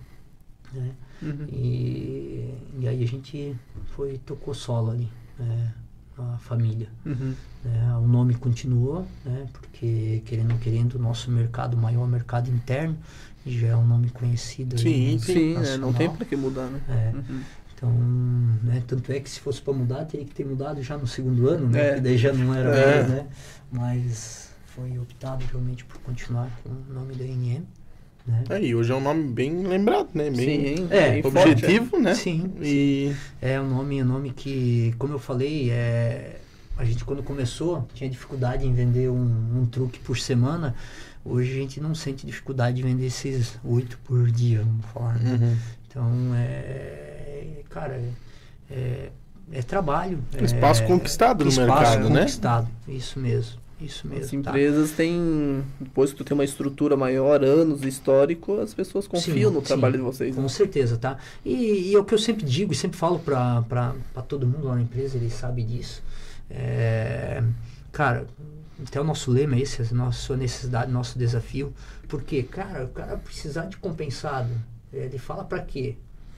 Né? Uhum. E, e aí a gente foi, tocou solo ali, né, a família. Uhum. né, o nome continuou, né, porque querendo ou querendo, o nosso mercado, o maior mercado interno, já é um nome conhecido. aí, Sim, né, Sim, é, não tem pra que mudar, né? É, Uhum. Então, né, tanto é que se fosse para mudar, teria que ter mudado já no segundo ano, né, É. que daí já não era É. mais, né, mas foi optado realmente por continuar com o nome da NM, né. Aí, hoje é um nome bem lembrado, né? Bem Sim, É, bem forte, objetivo, né? Sim, E É um nome, um nome que, como eu falei, é, a gente quando começou tinha dificuldade em vender um, um truque por semana. Hoje a gente não sente dificuldade de vender esses oito por dia, vamos falar. Né? uhum. Então, é, cara, é, é trabalho. Um espaço é, conquistado no espaço mercado, né? conquistado, isso mesmo. Isso mesmo. As tá? empresas têm, depois que tu tem uma estrutura maior, anos, histórico, as pessoas confiam Sim, no sim. trabalho de vocês. né? Com certeza, tá? E, e é o que eu sempre digo e sempre falo pra, pra, pra todo mundo lá na empresa, ele sabe disso. É, cara, até o nosso lema é esse, a nossa necessidade, nosso desafio. Porque, cara, o cara precisar de compensado, ele fala pra quê?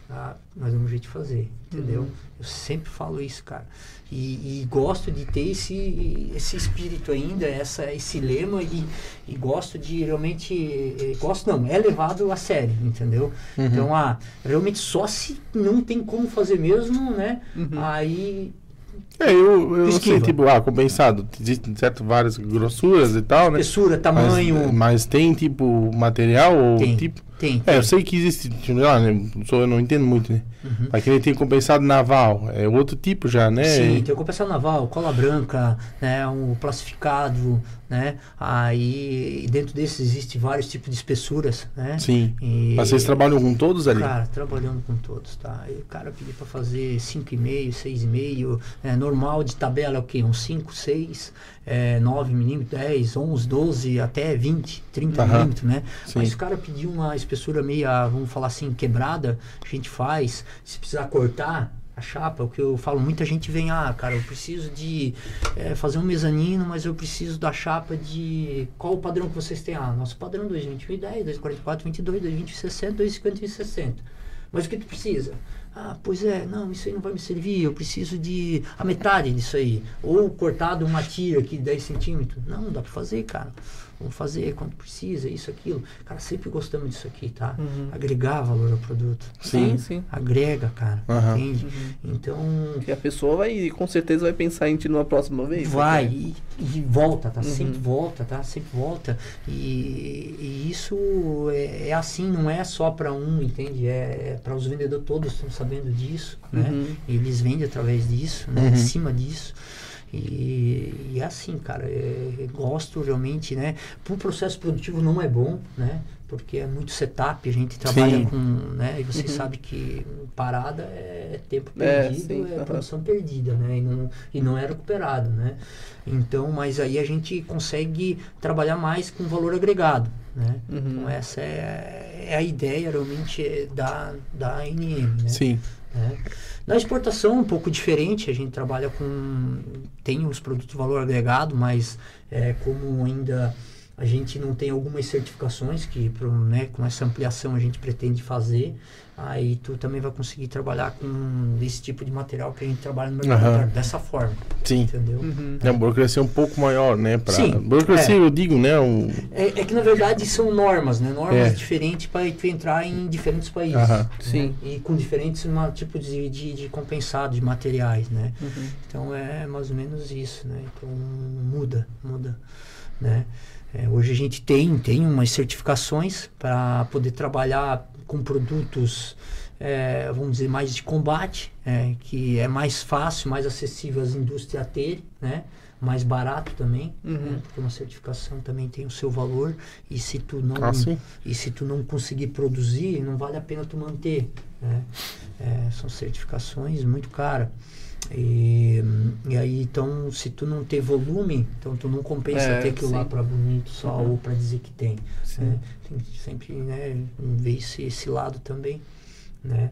Ah, nós damos um jeito de fazer, entendeu? Uhum. Eu sempre falo isso, cara. E, e gosto de ter esse, esse espírito ainda, essa, esse lema e, e gosto de realmente. eh, Gosto não, é levado a sério, entendeu? Uhum. Então, ah, realmente só se não tem como fazer mesmo, né? Uhum. Aí. É, eu, eu sei, tipo, ah, compensado. Existem certo várias grossuras e tal, né? Espessura, Mas, tamanho. mas tem, tipo, material ou Tem. tipo. Tem. É, eu sei que existe, tipo, lá, né? Sou, eu não entendo muito, né? Uhum. Mas que ele tem compensado naval. É outro tipo já, né? Sim, tem o compensado naval, cola branca, né, um plastificado, né? Aí dentro desses existe vários tipos de espessuras, né? Sim. E- Mas vocês trabalham com todos ali? Cara, trabalhando com todos, tá? E o cara pediu pra fazer 5,5, 6,5, é, normal de tabela é o quê? Uns 5, 6, é, 9 milímetros, 10, 11, 12, até 20, 30 Aham. milímetros, né? Sim. Mas se o cara pedir uma espessura meia, vamos falar assim, quebrada, a gente faz. Se precisar cortar a chapa, o que eu falo, muita gente vem, ah, cara, eu preciso de é, fazer um mezanino, mas eu preciso da chapa de... Qual o padrão que vocês têm? Ah, nosso padrão 220 10, 244, 22, 220 60, 250 60. Mas o que tu precisa? Ah, pois é, não, isso aí não vai me servir, eu preciso de a metade disso aí. Ou cortado uma tira aqui de 10 centímetros. Não, dá pra fazer, cara. Vamos fazer quando precisa, isso, aquilo. Cara, sempre gostamos disso aqui, tá? Uhum. Agregar valor ao produto. Sim, tá? sim. Agrega, cara. Aham. Entende? Uhum. Então, E a pessoa vai, com certeza, vai pensar em ti numa próxima vez. vai né? e, e volta, tá? Uhum. Sempre volta, tá? Sempre volta. E, e isso é, é assim, não é só para um, entende? É, é para os vendedores todos estão sabendo disso, né? Uhum. Eles vendem através disso, né? Uhum. Em cima disso. E, e é assim, cara, é, gosto realmente, né? Para o processo produtivo não é bom, né? Porque é muito setup, a gente trabalha Sim. com, né? E você Uhum. [laughs] sabe que parada é tempo É, perdido, sim, é, aham. produção perdida, né? E não, e não é recuperado, né? Então, mas aí a gente consegue trabalhar mais com valor agregado, né? Uhum. Então essa é, é a ideia realmente é da, da ANM, né? Sim. né? Na exportação um pouco diferente, a gente trabalha com tem os produtos de valor agregado, mas é, como ainda a gente não tem algumas certificações que pro, né, com essa ampliação a gente pretende fazer, aí tu também vai conseguir trabalhar com esse tipo de material que a gente trabalha no mercado interno, dessa forma, Sim. entendeu? Uhum. É uma burocracia um pouco maior, né? Pra... Sim, Burocracia, é. eu digo, né? Um... É, é que na verdade são normas, né? Normas É. diferentes para tu entrar em diferentes países. Né? Sim. E com diferentes tipos de, de, de compensado, de materiais, né? Uhum. Então é mais ou menos isso, né? Então muda, muda, né? É, hoje a gente tem, tem umas certificações para poder trabalhar com produtos, é, vamos dizer, mais de combate, é, que é mais fácil, mais acessível às indústrias a ter, né? Mais barato também, Uhum. né? porque uma certificação também tem o seu valor e se tu não Ah, e se tu não conseguir produzir, não vale a pena tu manter. Né? É, são certificações muito caras. E, e aí, então, se tu não ter volume, então tu não compensa É, ter aquilo lá sim. para bonito só Uhum. ou para dizer que tem. Sim. né? Tem que sempre né, ver esse, esse lado também. Né?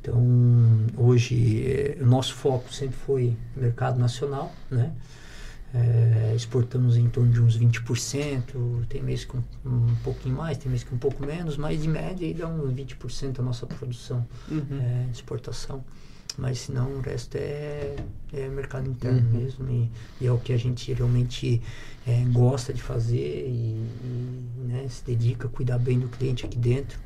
Então, hoje, eh, o nosso foco sempre foi mercado nacional, né? É, exportamos em torno de uns 20%, tem mês com um pouquinho mais, tem mês com um pouco menos, mas de média aí dá uns 20% da nossa produção Uhum. é, de exportação. Mas senão o resto é, é mercado interno Uhum. mesmo e, e é o que a gente realmente é, gosta de fazer e, e, né, se dedica a cuidar bem do cliente aqui dentro.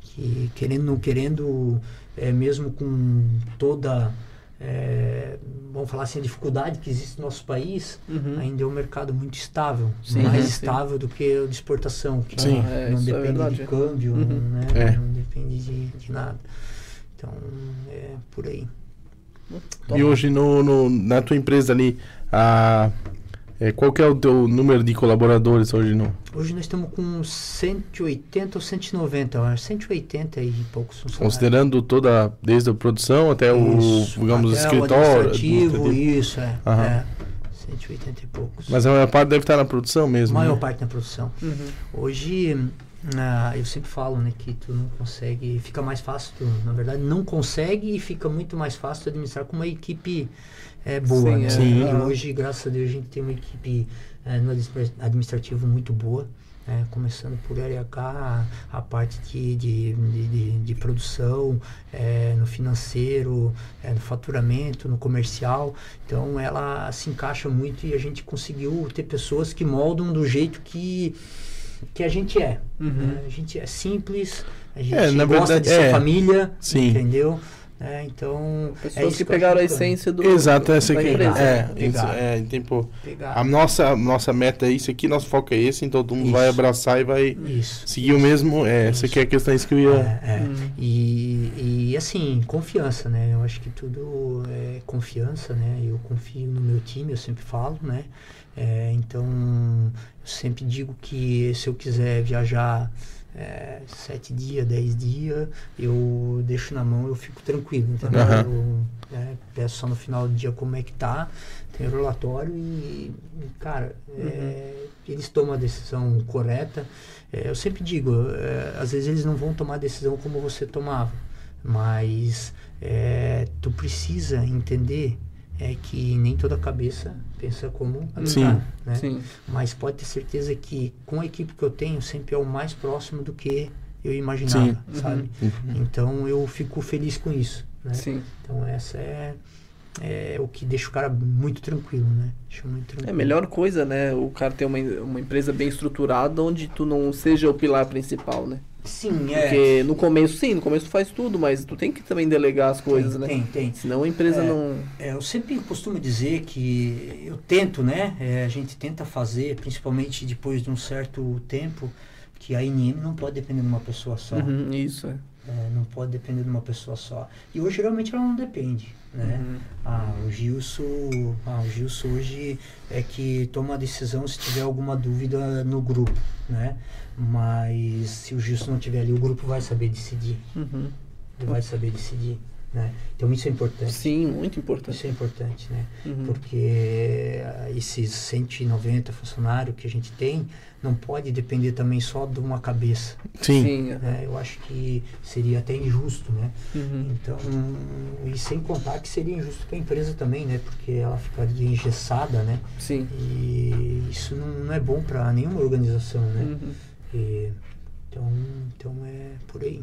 Que querendo ou não querendo, é, mesmo com toda, é, vamos falar assim, a dificuldade que existe no nosso país, Uhum. ainda é um mercado muito estável, Sim, mais sim. estável do que o de exportação, que Sim. É, não é depende verdade. de câmbio, Uhum. né? É. não depende de, de nada. Então, é por aí. E hoje no, no- na tua empresa ali, a, é, qual que é o teu número de colaboradores hoje no? Hoje nós estamos com 180 ou 190, eu acho, 180 e poucos funcionários. Considerando toda, desde a produção até o, Isso, digamos, até o escritório. administrativo, administrativo. isso, é. Aham. é. 180 e poucos. Mas a maior parte deve estar na produção A mesmo. maior né? parte na produção. Uhum. Hoje, ah, eu sempre falo, né, que tu não consegue, fica mais fácil, tu, na verdade, não consegue e fica muito mais fácil tu administrar com uma equipe é, boa, Sim, né? é. Sim. E Ah. hoje, graças a Deus, a gente tem uma equipe é, no administra- administrativo muito boa, né? começando por RH, a, a parte de, de, de, de- de produção, é, no financeiro, é, no faturamento, no comercial. Então, ela se encaixa muito e a gente conseguiu ter pessoas que moldam do jeito que que a gente é. Uhum. né? A gente é simples, a gente É, na gosta verdade, de ser é. família, Sim. entendeu? É, então, é Pessoas isso que eu acho pegaram a essência do Exato, essa aqui. empresa. É, isso, é, tipo, Pegar. a nossa, nossa meta é isso aqui, nosso foco é esse, então todo mundo Isso. vai abraçar e vai Isso. seguir o mesmo. É, essa aqui é a questão isso que eu ia. É, é. Hum. E, e assim, confiança, né? Eu acho que tudo é confiança, né? Eu confio no meu time, eu sempre falo, né? É, então, eu sempre digo que se eu quiser viajar é, sete dias, dez dias, eu deixo na mão, eu fico tranquilo, entendeu? Aham. Eu né, peço só no final do dia como é que tá, tem o relatório e, cara, é, eles tomam a decisão correta. É, eu sempre digo, é, às vezes eles não vão tomar a decisão como você tomava, mas é, tu precisa entender é que nem toda cabeça pensa a minha, Sim. né? Sim. Mas pode ter certeza que com a equipe que eu tenho sempre é o mais próximo do que eu imaginava, Sim. sabe? Uhum. Então eu fico feliz com isso, né? Sim. Então essa é, é o que deixa o cara muito tranquilo, né? Deixa muito É tranquilo. a melhor coisa, né? O cara ter uma, uma empresa bem estruturada onde tu não seja o pilar principal, né? Sim, é. Porque no começo, sim, no começo tu faz tudo, mas tu tem que também delegar as coisas, tem, né? Tem, tem. Senão a empresa É. não. É, eu sempre costumo dizer que eu tento, né? é, a gente tenta fazer, principalmente depois de um certo tempo, que a INM não pode depender de uma pessoa só. Uhum, isso, é. É, não pode depender de uma pessoa só. E hoje geralmente ela não depende. Né? Uhum. Ah, o Gilson, ah, o Gilson hoje é que toma a decisão se tiver alguma dúvida no grupo, né? Mas se o Gilson não tiver ali, o grupo vai saber decidir. Uhum. Ele vai saber decidir, né? Então isso é importante. Sim, muito importante. Isso é importante, né? Uhum. Porque ah, esses 190 funcionários que a gente tem não pode depender também só de uma cabeça. Sim. Sim, é. né? Eu acho que seria até injusto, né? Uhum. Então, e sem contar que seria injusto para a empresa também, né? Porque ela ficaria engessada, né? Sim. E isso não, não é bom para nenhuma organização, né? Uhum. E, então, então é por aí.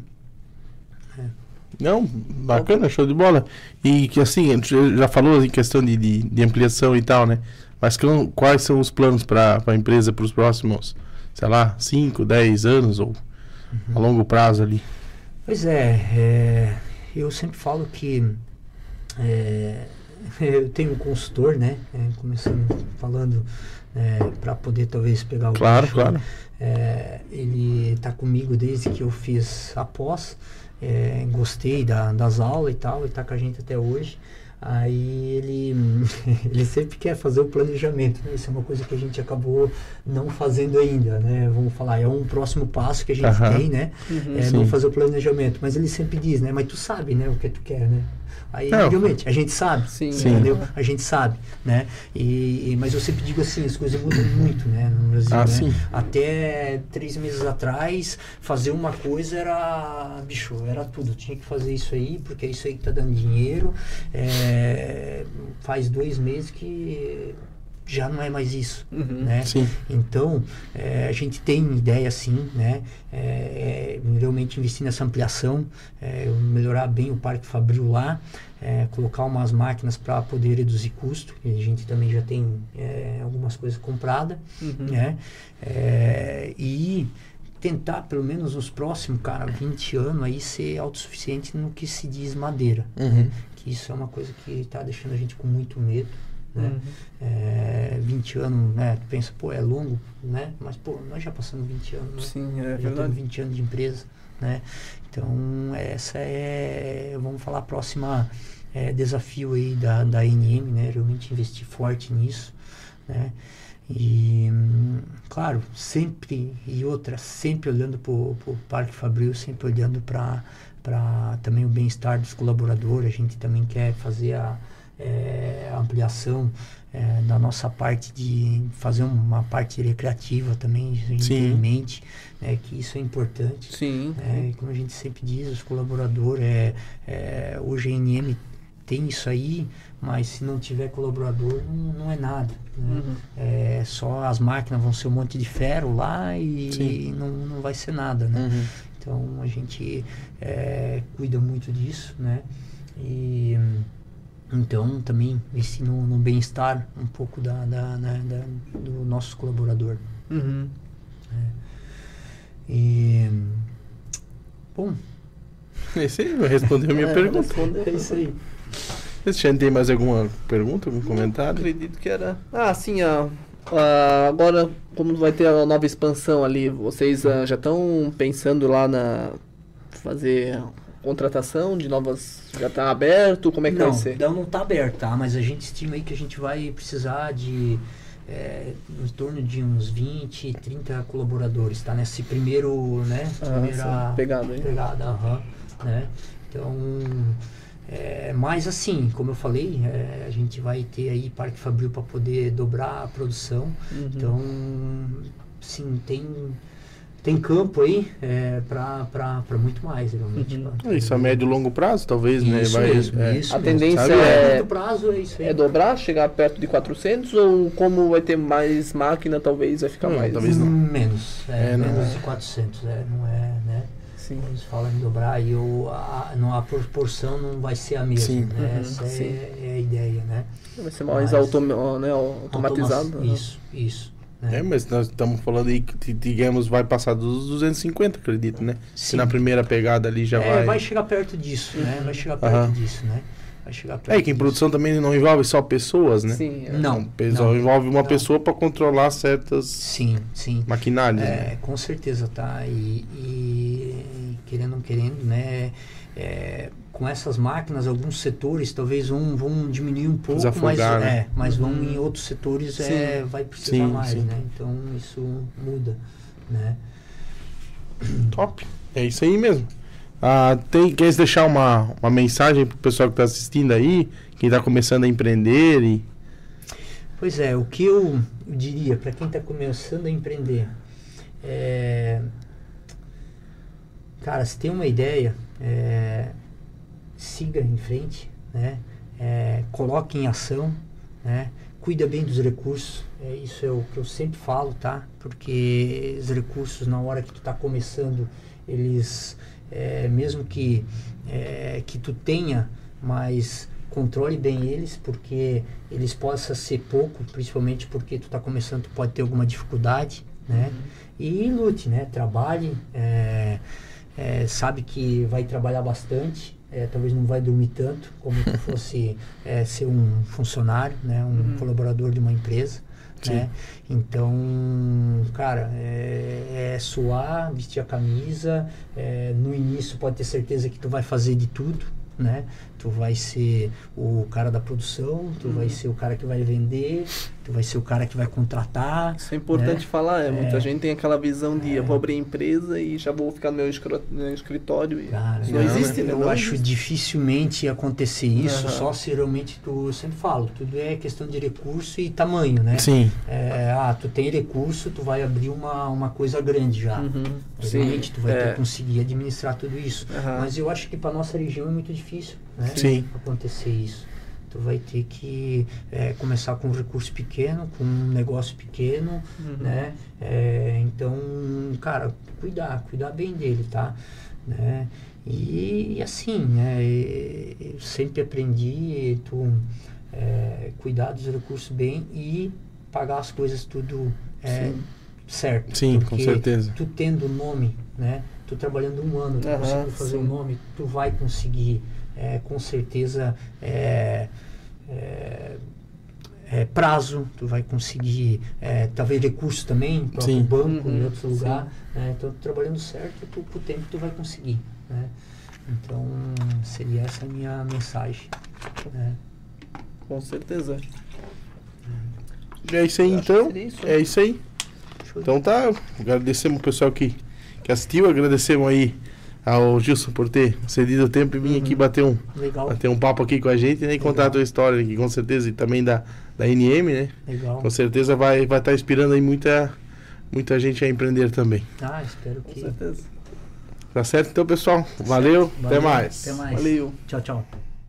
Não, bacana, show de bola. E que assim, a gente já falou em questão de, de, de ampliação e tal, né? Mas que- quais são os planos para a empresa para os próximos, sei lá, 5, 10 anos ou a longo prazo ali? Pois é, é, eu sempre falo que é, [laughs] eu tenho um consultor, né? É, começando falando para poder talvez pegar o Claro, gancho, claro. É, ele está comigo desde que eu fiz a pós. É, gostei da- das aulas e tal, e está com a gente até hoje. Aí ele, [laughs] ele sempre quer fazer o planejamento. Né? Isso é uma coisa que a gente acabou não fazendo ainda, né? Vamos falar, é um próximo passo que a gente tem, né? Uhum. É, não fazer o planejamento. Mas ele sempre diz, né? Mas tu sabe, né? O que tu quer, né? Aí, Não. realmente, a gente sabe, Sim. entendeu? A gente sabe, né? E, e- mas eu sempre digo assim, as coisas mudam muito, né? No Brasil, Ah, né? sim. Até três meses atrás, fazer uma coisa era, bicho, era tudo. Tinha que fazer isso aí, porque é isso aí que tá dando dinheiro. É, faz dois meses que já não é mais isso, Uhum. né? Sim. Então, eh, a gente tem ideia sim, né? Eh, eh, realmente investir nessa ampliação, eh, melhorar bem o Parque Fabril lá, eh, colocar umas máquinas para poder reduzir custo. E a gente também já tem eh, algumas coisas compradas, Uhum. né? E tentar, pelo menos nos próximos, cara, 20 anos aí ser autossuficiente no que se diz madeira. Uhum. Que isso é uma coisa que está deixando a gente com muito medo. Né? Uhum. É, 20 anos, né? Tu pensa, pô, é longo, né? Mas, pô, nós já passamos 20 anos, né? Sim, é já verdade. temos 20 anos de empresa, né? Então, essa é, vamos falar, a próxima é, desafio aí da, da NM, né? Realmente investir forte nisso, né? E, claro, sempre, e outra, sempre olhando para o Parque Fabril, sempre olhando para também o bem-estar dos colaboradores, a gente também quer fazer a, é, ampliação é, da nossa parte de fazer uma parte recreativa também, em mente né, que isso é importante. Sim. É, como a gente sempre diz, os colaboradores, é, é, o GNM tem isso aí, mas se não tiver colaborador, não, não é nada. Né? Uhum. É, só as máquinas vão ser um monte de ferro lá e Sim. não, não vai ser nada, né? Uhum. Então a gente é, cuida muito disso, né? E então também esse no, no bem-estar um pouco da, da, né, da- do nosso colaborador. Uhum. E bom, [laughs] Esse aí respondeu a minha É, pergunta. respondeu. é isso aí. Esse tem mais alguma pergunta, algum comentário? Acredito que era. Ah, sim, ah, ah, agora, como vai ter a nova expansão ali, vocês ah, já estão pensando lá na. fazer contratação de novas. Já tá aberto? Como é que não, vai ser? Então não está aberto, tá? Mas a gente estima aí que a gente vai precisar de é, em torno de uns 20, 30 colaboradores, tá? Nesse primeiro, né? Ah, Primeira pegada aí. pegada, aham, né? Então, é, mas assim, como eu falei, é, a gente vai ter aí Parque Fabril para poder dobrar a produção. Uhum. Então, sim, tem tem campo aí é, para muito mais, realmente. Uhum. pra- Isso a médio e longo prazo, talvez, né? Isso Vai, mesmo, é. isso A mesmo. tendência é, prazo é isso aí. é dobrar, chegar perto de 400 ou como vai ter mais máquina, talvez vai ficar Hum, mais? talvez não. Hum, Menos, é, É, não menos é. de 400, é, não é, né? Sim. Eles falam em dobrar e o, a, não, a proporção não vai ser a mesma, Sim. né? Uhum, Essa sim. é, é a ideia, né? Vai ser mais Mas- automa né, automatizado. Automa- né? Isso, isso. Né? É, mas nós estamos falando aí que, digamos, vai passar dos 250, acredito, né? Se na primeira pegada ali já é, vai... vai chegar perto disso, né? Vai chegar perto Aham. disso, né? Vai chegar perto É, que em disso. produção também não envolve só pessoas, né? Sim, é. Não. Pessoal, não. envolve uma Não. pessoa para controlar certas Sim, sim. maquinários, né? É, com certeza, tá? E, e querendo ou não querendo, né? é, com essas máquinas, alguns setores talvez vão, vão diminuir um pouco, mas, Desafogar, né? é, mas vão Uhum. em outros setores é, vai precisar Sim, mais, sim. né? Então isso muda, né? Top. É isso aí mesmo. Ah, tem, quer deixar uma, uma mensagem pro pessoal que tá assistindo aí, quem tá começando a empreender e... Pois é, o que eu, eu diria para quem está começando a empreender, é, cara, se tem uma ideia, é, siga em frente, né? É, coloque em ação, né? Cuida bem dos recursos, é, isso é o que eu sempre falo, tá? Porque os recursos na hora que tu está começando, eles, é, mesmo que é, que tu tenha, mas controle bem eles, porque eles possam ser pouco, principalmente porque tu está começando, tu pode ter alguma dificuldade, né? E lute, né? Trabalhe, é, é, sabe que vai trabalhar bastante, é, talvez não vai dormir tanto como se fosse [laughs] é, ser um funcionário, né? Um Uhum. colaborador de uma empresa, Sim. né? Então, cara, é, é suar, vestir a camisa. é, no início pode ter certeza que tu vai fazer de tudo, né? Tu vai ser o cara da produção, tu vai ser o cara que vai vender, tu vai ser o cara que vai contratar. Isso é importante né? falar, é, muita É. gente tem aquela visão de É. eu vou abrir empresa e já vou ficar no meu, escritório. E Cara, não, não, existe, né? eu Não acho existe. dificilmente acontecer isso, Aham. só se realmente tu, eu sempre falo, tudo é questão de recurso e tamanho, né? Sim. É, ah, tu tem recurso, tu vai abrir uma, uma coisa grande já. Uhum. Sim, Realmente tu vai é. ter que conseguir administrar tudo isso. Aham. Mas eu acho que para nossa região é muito difícil, né? Sim. Acontecer isso. Tu vai ter que é, começar com um recurso pequeno, com um negócio pequeno, Uhum. né? É, então, cara, cuidar, cuidar bem dele, tá? Né? E, assim, né? e- Eu sempre aprendi tu é, cuidar dos recursos bem e pagar as coisas tudo é, Sim. certo. Sim, com certeza. Tu tendo nome, né? Tu trabalhando um ano, tu Aham, conseguindo fazer o sim. nome, tu vai conseguir, é, com certeza, é, é, é, prazo, tu vai conseguir, é, talvez recursos também, próprio Sim. banco, em Uhum, outros lugares. Né? Então, trabalhando certo, tu, com o tempo tu vai conseguir. Né? Então, seria essa a minha mensagem. Né? Com certeza. É isso aí Eu então. isso, É isso aí. Então tá, agradecemos o pessoal que, que assistiu, agradecemos aí ao Gilson por ter cedido o tempo e vir aqui bater um, Legal, bater um papo aqui com a gente né, e contar a tua história aqui, com certeza, e também da, da NM, né? legal. Com certeza vai estar vai tá inspirando aí muita, muita gente a empreender também. Ah, espero Com que. certeza. Tá certo? Então, pessoal, valeu, até Valeu, mais. Até mais. Valeu. Tchau, tchau.